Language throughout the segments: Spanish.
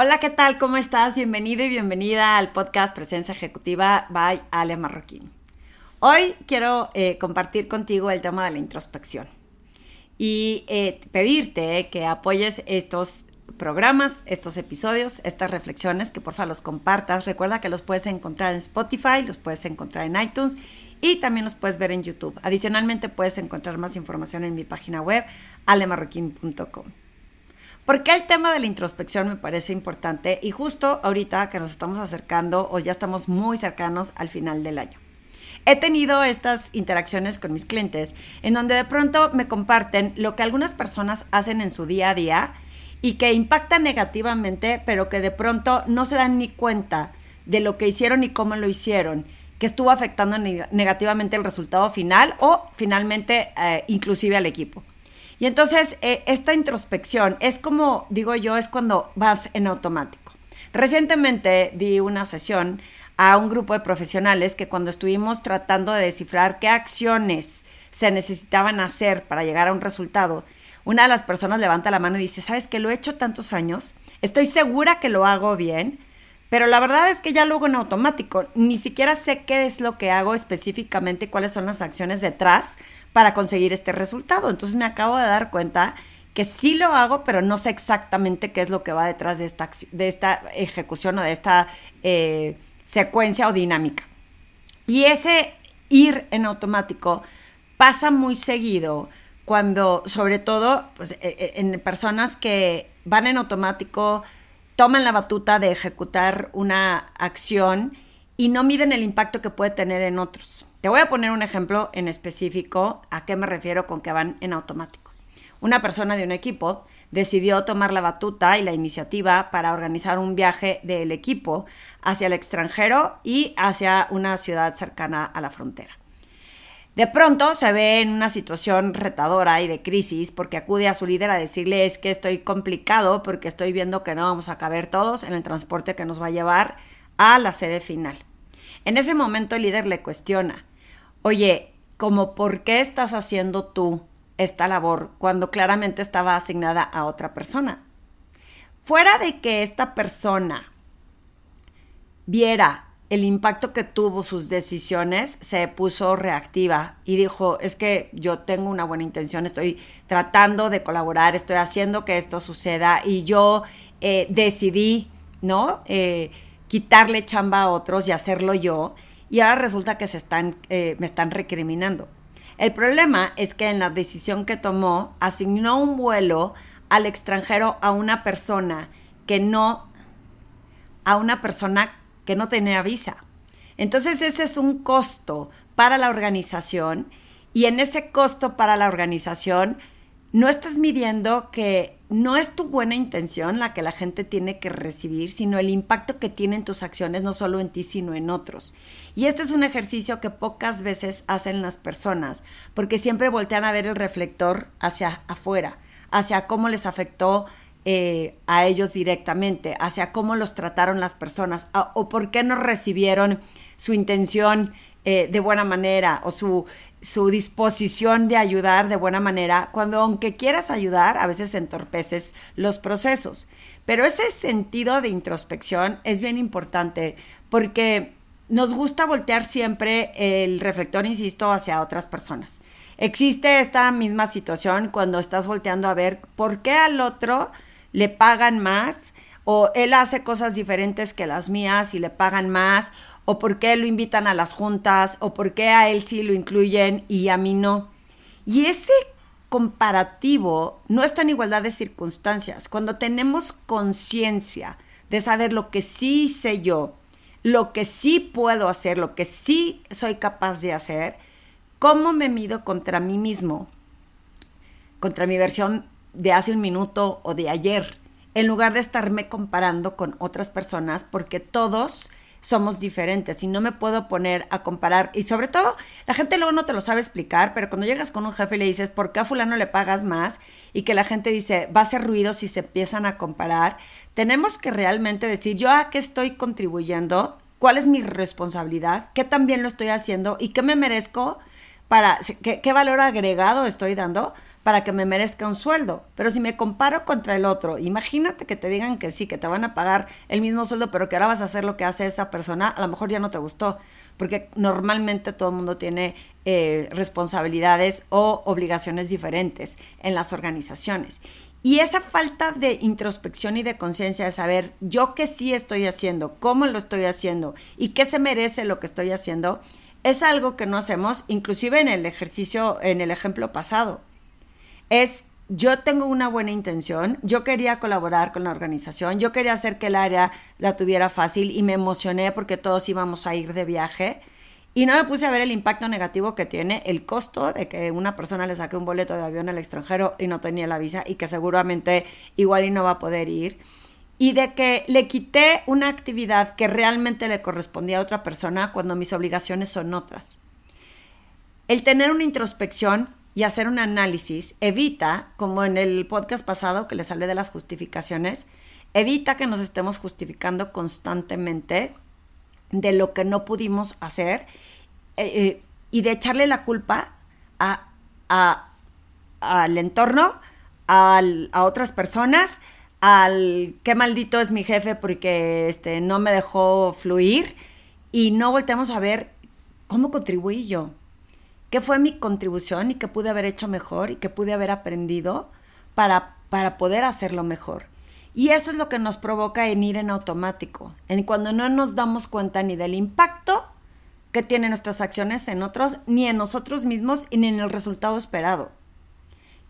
Hola, ¿qué tal? ¿Cómo estás? Bienvenido y bienvenida al podcast Presencia Ejecutiva by Ale Marroquín. Hoy quiero eh, compartir contigo el tema de la introspección y eh, pedirte que apoyes estos programas, estos episodios, estas reflexiones, que por favor los compartas. Recuerda que los puedes encontrar en Spotify, los puedes encontrar en iTunes y también los puedes ver en YouTube. Adicionalmente puedes encontrar más información en mi página web alemarroquín.com. ¿Por qué el tema de la introspección me parece importante? Y justo ahorita que nos estamos acercando o ya estamos muy cercanos al final del año. He tenido estas interacciones con mis clientes en donde de pronto me comparten lo que algunas personas hacen en su día a día y que impacta negativamente, pero que de pronto no se dan ni cuenta de lo que hicieron y cómo lo hicieron, que estuvo afectando negativamente el resultado final o finalmente eh, inclusive al equipo. Y entonces, eh, esta introspección es como, digo yo, es cuando vas en automático. Recientemente di una sesión a un grupo de profesionales que cuando estuvimos tratando de descifrar qué acciones se necesitaban hacer para llegar a un resultado, una de las personas levanta la mano y dice, ¿sabes que lo he hecho tantos años? Estoy segura que lo hago bien, pero la verdad es que ya lo hago en automático. Ni siquiera sé qué es lo que hago específicamente, cuáles son las acciones detrás para conseguir este resultado. Entonces me acabo de dar cuenta que sí lo hago, pero no sé exactamente qué es lo que va detrás de esta, de esta ejecución o de esta eh, secuencia o dinámica. Y ese ir en automático pasa muy seguido cuando, sobre todo, pues, e, e, en personas que van en automático, toman la batuta de ejecutar una acción y no miden el impacto que puede tener en otros. Te voy a poner un ejemplo en específico a qué me refiero con que van en automático. Una persona de un equipo decidió tomar la batuta y la iniciativa para organizar un viaje del equipo hacia el extranjero y hacia una ciudad cercana a la frontera. De pronto se ve en una situación retadora y de crisis porque acude a su líder a decirle es que estoy complicado porque estoy viendo que no vamos a caber todos en el transporte que nos va a llevar a la sede final. En ese momento el líder le cuestiona, oye, ¿cómo por qué estás haciendo tú esta labor cuando claramente estaba asignada a otra persona? Fuera de que esta persona viera el impacto que tuvo sus decisiones, se puso reactiva y dijo, es que yo tengo una buena intención, estoy tratando de colaborar, estoy haciendo que esto suceda y yo eh, decidí, ¿no? Eh, quitarle chamba a otros y hacerlo yo y ahora resulta que se están, eh, me están recriminando. El problema es que en la decisión que tomó asignó un vuelo al extranjero a una persona que no, a una persona que no tenía visa. Entonces ese es un costo para la organización y en ese costo para la organización no estás midiendo que no es tu buena intención la que la gente tiene que recibir, sino el impacto que tienen tus acciones no solo en ti, sino en otros. Y este es un ejercicio que pocas veces hacen las personas, porque siempre voltean a ver el reflector hacia afuera, hacia cómo les afectó eh, a ellos directamente, hacia cómo los trataron las personas o por qué no recibieron su intención eh, de buena manera o su, su disposición de ayudar de buena manera, cuando aunque quieras ayudar, a veces entorpeces los procesos. Pero ese sentido de introspección es bien importante porque nos gusta voltear siempre el reflector, insisto, hacia otras personas. Existe esta misma situación cuando estás volteando a ver por qué al otro le pagan más o él hace cosas diferentes que las mías y le pagan más o por qué lo invitan a las juntas o por qué a él sí lo incluyen y a mí no. Y ese comparativo no está en igualdad de circunstancias. Cuando tenemos conciencia de saber lo que sí sé yo, lo que sí puedo hacer, lo que sí soy capaz de hacer, ¿cómo me mido contra mí mismo? Contra mi versión de hace un minuto o de ayer, en lugar de estarme comparando con otras personas, porque todos somos diferentes y no me puedo poner a comparar. Y sobre todo, la gente luego no te lo sabe explicar, pero cuando llegas con un jefe y le dices, ¿por qué a fulano le pagas más? Y que la gente dice, va a hacer ruido si se empiezan a comparar, tenemos que realmente decir, yo a qué estoy contribuyendo, cuál es mi responsabilidad, qué también lo estoy haciendo y qué me merezco para, qué valor agregado estoy dando para que me merezca un sueldo. Pero si me comparo contra el otro, imagínate que te digan que sí, que te van a pagar el mismo sueldo, pero que ahora vas a hacer lo que hace esa persona, a lo mejor ya no te gustó, porque normalmente todo el mundo tiene eh, responsabilidades o obligaciones diferentes en las organizaciones. Y esa falta de introspección y de conciencia de saber yo qué sí estoy haciendo, cómo lo estoy haciendo y qué se merece lo que estoy haciendo, es algo que no hacemos, inclusive en el ejercicio, en el ejemplo pasado. Es yo tengo una buena intención, yo quería colaborar con la organización, yo quería hacer que el área la tuviera fácil y me emocioné porque todos íbamos a ir de viaje y no me puse a ver el impacto negativo que tiene el costo de que una persona le saque un boleto de avión al extranjero y no tenía la visa y que seguramente igual y no va a poder ir. Y de que le quité una actividad que realmente le correspondía a otra persona cuando mis obligaciones son otras. El tener una introspección y hacer un análisis evita, como en el podcast pasado que les hablé de las justificaciones, evita que nos estemos justificando constantemente de lo que no pudimos hacer eh, eh, y de echarle la culpa a, al entorno, a otras personas, al qué maldito es mi jefe porque este, no me dejó fluir y no volteamos a ver cómo contribuí yo, qué fue mi contribución y qué pude haber hecho mejor y qué pude haber aprendido para, para poder hacerlo mejor. Y eso es lo que nos provoca en ir en automático, en cuando no nos damos cuenta ni del impacto que tienen nuestras acciones en otros, ni en nosotros mismos, ni en el resultado esperado.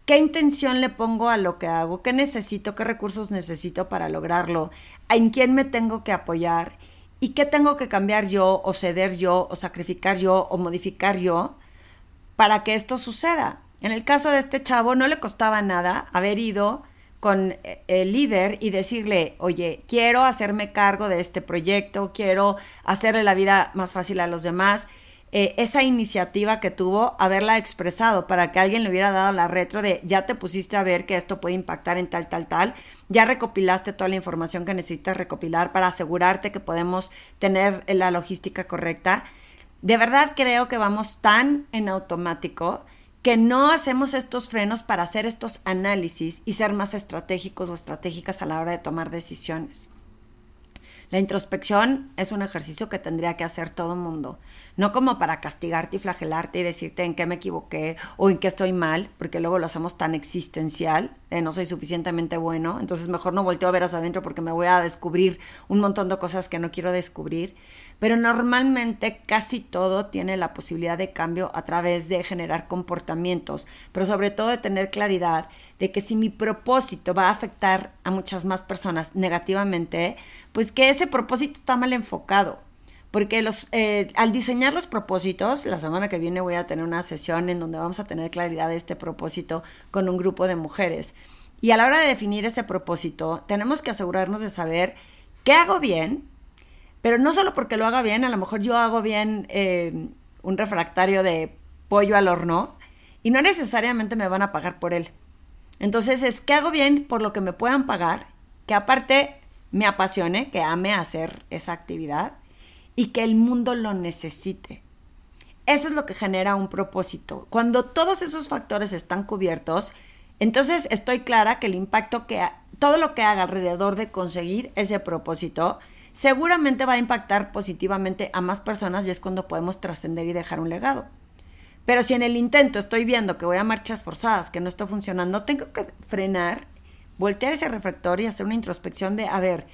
¿Qué intención le pongo a lo que hago? ¿Qué necesito? ¿Qué recursos necesito para lograrlo? ¿En quién me tengo que apoyar? ¿Y qué tengo que cambiar yo, o ceder yo, o sacrificar yo, o modificar yo para que esto suceda? En el caso de este chavo, no le costaba nada haber ido con eh, el líder y decirle, oye, quiero hacerme cargo de este proyecto, quiero hacerle la vida más fácil a los demás. Eh, esa iniciativa que tuvo, haberla expresado para que alguien le hubiera dado la retro de ya te pusiste a ver que esto puede impactar en tal, tal, tal, ya recopilaste toda la información que necesitas recopilar para asegurarte que podemos tener la logística correcta. De verdad creo que vamos tan en automático que no hacemos estos frenos para hacer estos análisis y ser más estratégicos o estratégicas a la hora de tomar decisiones. La introspección es un ejercicio que tendría que hacer todo el mundo, no como para castigarte y flagelarte y decirte en qué me equivoqué o en qué estoy mal, porque luego lo hacemos tan existencial, de no soy suficientemente bueno, entonces mejor no volteo a ver hacia adentro porque me voy a descubrir un montón de cosas que no quiero descubrir, pero normalmente casi todo tiene la posibilidad de cambio a través de generar comportamientos, pero sobre todo de tener claridad de que si mi propósito va a afectar a muchas más personas negativamente, pues que ese propósito está mal enfocado. Porque los, eh, al diseñar los propósitos, la semana que viene voy a tener una sesión en donde vamos a tener claridad de este propósito con un grupo de mujeres. Y a la hora de definir ese propósito, tenemos que asegurarnos de saber qué hago bien, pero no solo porque lo haga bien, a lo mejor yo hago bien eh, un refractario de pollo al horno y no necesariamente me van a pagar por él. Entonces es que hago bien por lo que me puedan pagar, que aparte me apasione, que ame hacer esa actividad y que el mundo lo necesite. Eso es lo que genera un propósito. Cuando todos esos factores están cubiertos, entonces estoy clara que el impacto que todo lo que haga alrededor de conseguir ese propósito seguramente va a impactar positivamente a más personas y es cuando podemos trascender y dejar un legado. Pero si en el intento estoy viendo que voy a marchas forzadas, que no está funcionando, tengo que frenar, voltear ese reflector y hacer una introspección de, a ver,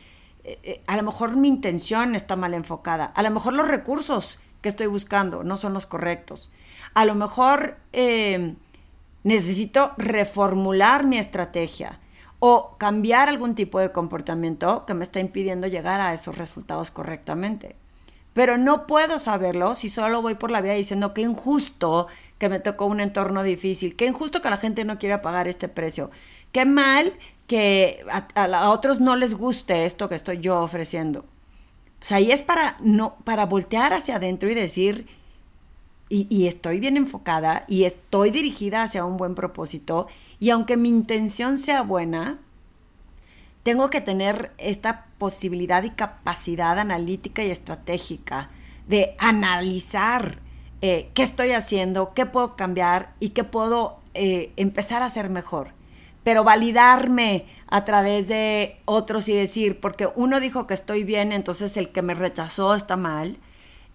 eh, eh, a lo mejor mi intención está mal enfocada, a lo mejor los recursos que estoy buscando no son los correctos, a lo mejor eh, necesito reformular mi estrategia, o cambiar algún tipo de comportamiento que me está impidiendo llegar a esos resultados correctamente. Pero no puedo saberlo si solo voy por la vida diciendo que injusto que me tocó un entorno difícil, que injusto que la gente no quiera pagar este precio, qué mal que a, otros no les guste esto que estoy yo ofreciendo. Pues ahí es para, no, para voltear hacia adentro y decir, y, estoy bien enfocada y estoy dirigida hacia un buen propósito y aunque mi intención sea buena, tengo que tener esta posibilidad y capacidad analítica y estratégica de analizar eh, qué estoy haciendo, qué puedo cambiar y qué puedo eh, empezar a ser mejor. Pero validarme a través de otros y decir, porque uno dijo que estoy bien, entonces el que me rechazó está mal,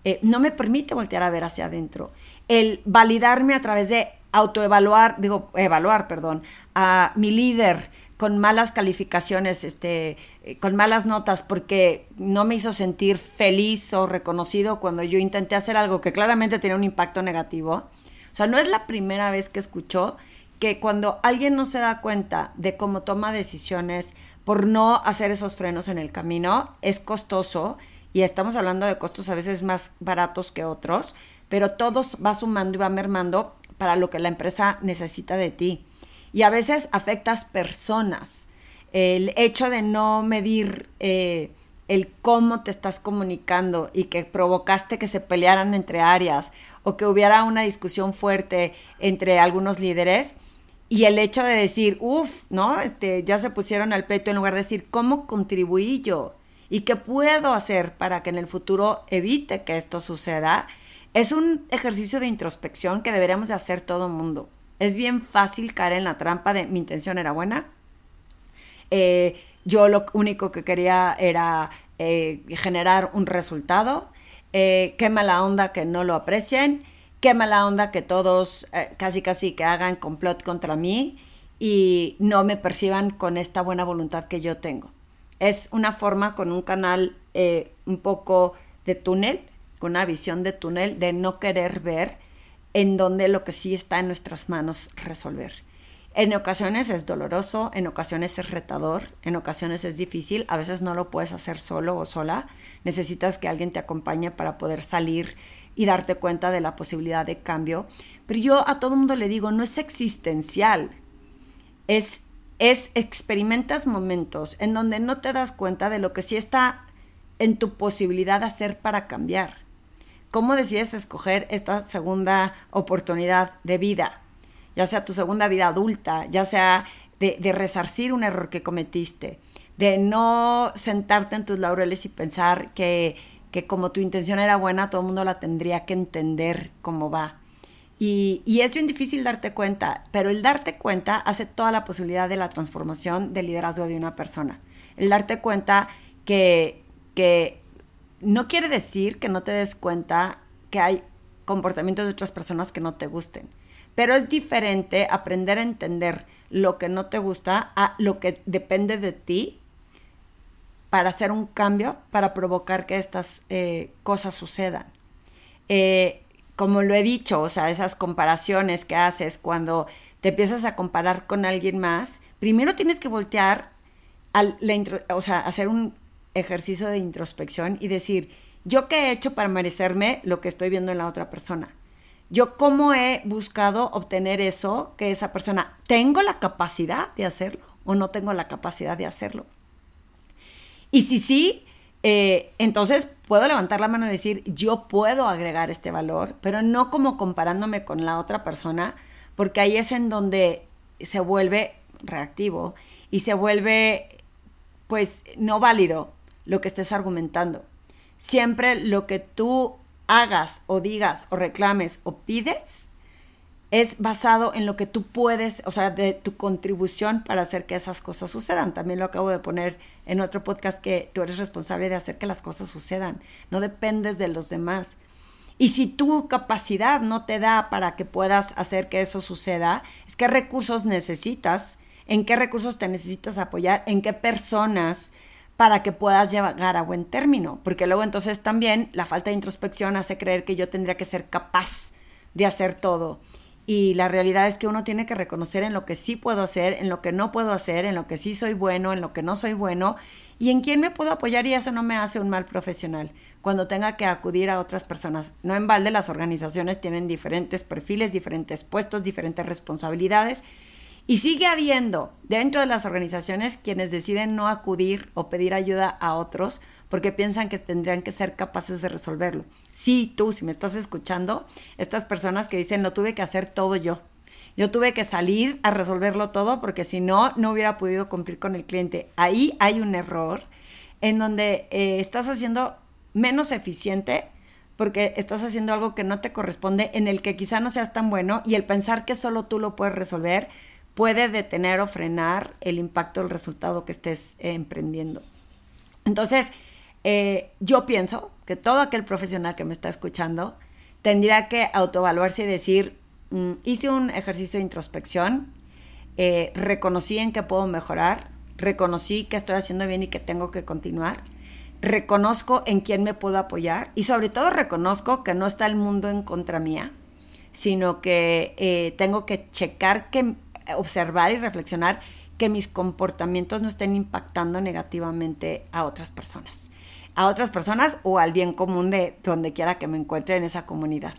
eh, no me permite voltear a ver hacia adentro. El validarme a través de autoevaluar, digo, evaluar, perdón, a mi líder con malas calificaciones, este, eh, con malas notas, porque no me hizo sentir feliz o reconocido cuando yo intenté hacer algo que claramente tenía un impacto negativo. O sea, no es la primera vez que escucho que cuando alguien no se da cuenta de cómo toma decisiones por no hacer esos frenos en el camino, es costoso y estamos hablando de costos a veces más baratos que otros, pero todos va sumando y va mermando para lo que la empresa necesita de ti. Y a veces afectas personas. El hecho de no medir eh, el cómo te estás comunicando y que provocaste que se pelearan entre áreas o que hubiera una discusión fuerte entre algunos líderes, y el hecho de decir, uff, ¿no? Este, ya se pusieron al peto en lugar de decir, ¿cómo contribuí yo? ¿Y qué puedo hacer para que en el futuro evite que esto suceda? Es un ejercicio de introspección que deberíamos de hacer todo el mundo. Es bien fácil caer en la trampa de mi intención era buena. Eh, yo lo único que quería era eh, generar un resultado. Eh, qué mala onda que no lo aprecien. Qué mala onda que todos casi casi que hagan complot contra mí y no me perciban con esta buena voluntad que yo tengo. Es una forma con un canal un poco de túnel con una visión de túnel, de no querer ver en donde lo que sí está en nuestras manos resolver. En ocasiones es doloroso, en ocasiones es retador, en ocasiones es difícil, a veces no lo puedes hacer solo o sola, necesitas que alguien te acompañe para poder salir y darte cuenta de la posibilidad de cambio. Pero yo a todo mundo le digo, no es existencial, es, es experimentas momentos en donde no te das cuenta de lo que sí está en tu posibilidad de hacer para cambiar cómo decides escoger esta segunda oportunidad de vida, ya sea tu segunda vida adulta, ya sea de, resarcir un error que cometiste, de no sentarte en tus laureles y pensar que, que como tu intención era buena, todo el mundo la tendría que entender cómo va. Y, y, es bien difícil darte cuenta, pero el darte cuenta hace toda la posibilidad de la transformación del liderazgo de una persona. El darte cuenta que, que no quiere decir que no te des cuenta que hay comportamientos de otras personas que no te gusten, pero es diferente aprender a entender lo que no te gusta a lo que depende de ti para hacer un cambio, para provocar que estas eh, cosas sucedan. Eh, como lo he dicho, o sea, esas comparaciones que haces cuando te empiezas a comparar con alguien más, primero tienes que voltear, al, o sea, hacer un ejercicio de introspección y decir, ¿yo qué he hecho para merecerme lo que estoy viendo en la otra persona? ¿Yo cómo he buscado obtener eso que esa persona, ¿tengo la capacidad de hacerlo o no tengo la capacidad de hacerlo? Y si sí, eh, entonces puedo levantar la mano y decir, yo puedo agregar este valor, pero no como comparándome con la otra persona, porque ahí es en donde se vuelve reactivo y se vuelve pues no válido lo que estés argumentando. Siempre lo que tú hagas o digas o reclames o pides es basado en lo que tú puedes, o sea, de tu contribución para hacer que esas cosas sucedan. También lo acabo de poner en otro podcast que tú eres responsable de hacer que las cosas sucedan. No dependes de los demás. Y si tu capacidad no te da para que puedas hacer que eso suceda, es qué recursos necesitas, en qué recursos te necesitas apoyar, en qué personas para que puedas llegar a buen término, porque luego entonces también la falta de introspección hace creer que yo tendría que ser capaz de hacer todo. Y la realidad es que uno tiene que reconocer en lo que sí puedo hacer, en lo que no puedo hacer, en lo que sí soy bueno, en lo que no soy bueno, y en quién me puedo apoyar y eso no me hace un mal profesional cuando tenga que acudir a otras personas. No en balde las organizaciones tienen diferentes perfiles, diferentes puestos, diferentes responsabilidades y sigue habiendo dentro de las organizaciones quienes deciden no acudir o pedir ayuda a otros porque piensan que tendrían que ser capaces de resolverlo. Sí, tú, si me estás escuchando, estas personas que dicen, lo tuve que hacer todo yo. Yo tuve que salir a resolverlo todo porque si no, no hubiera podido cumplir con el cliente. Ahí hay un error en donde eh, estás haciendo menos eficiente porque estás haciendo algo que no te corresponde, en el que quizá no seas tan bueno y el pensar que solo tú lo puedes resolver puede detener o frenar el impacto del resultado que estés eh, emprendiendo. Entonces, eh, yo pienso que todo aquel profesional que me está escuchando tendría que autoevaluarse y decir, mm, hice un ejercicio de introspección, eh, reconocí en qué puedo mejorar, reconocí que estoy haciendo bien y que tengo que continuar reconozco en quién me puedo apoyar y sobre todo reconozco que no está el mundo en contra mía, sino que eh, tengo que checar, que, observar y reflexionar que mis comportamientos no estén impactando negativamente a otras personas, a otras personas o al bien común de donde quiera que me encuentre en esa comunidad.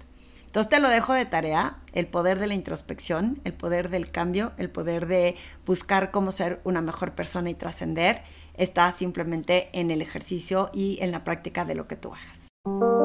Entonces te lo dejo de tarea, el poder de la introspección, el poder del cambio, el poder de buscar cómo ser una mejor persona y trascender está simplemente en el ejercicio y en la práctica de lo que tú hagas.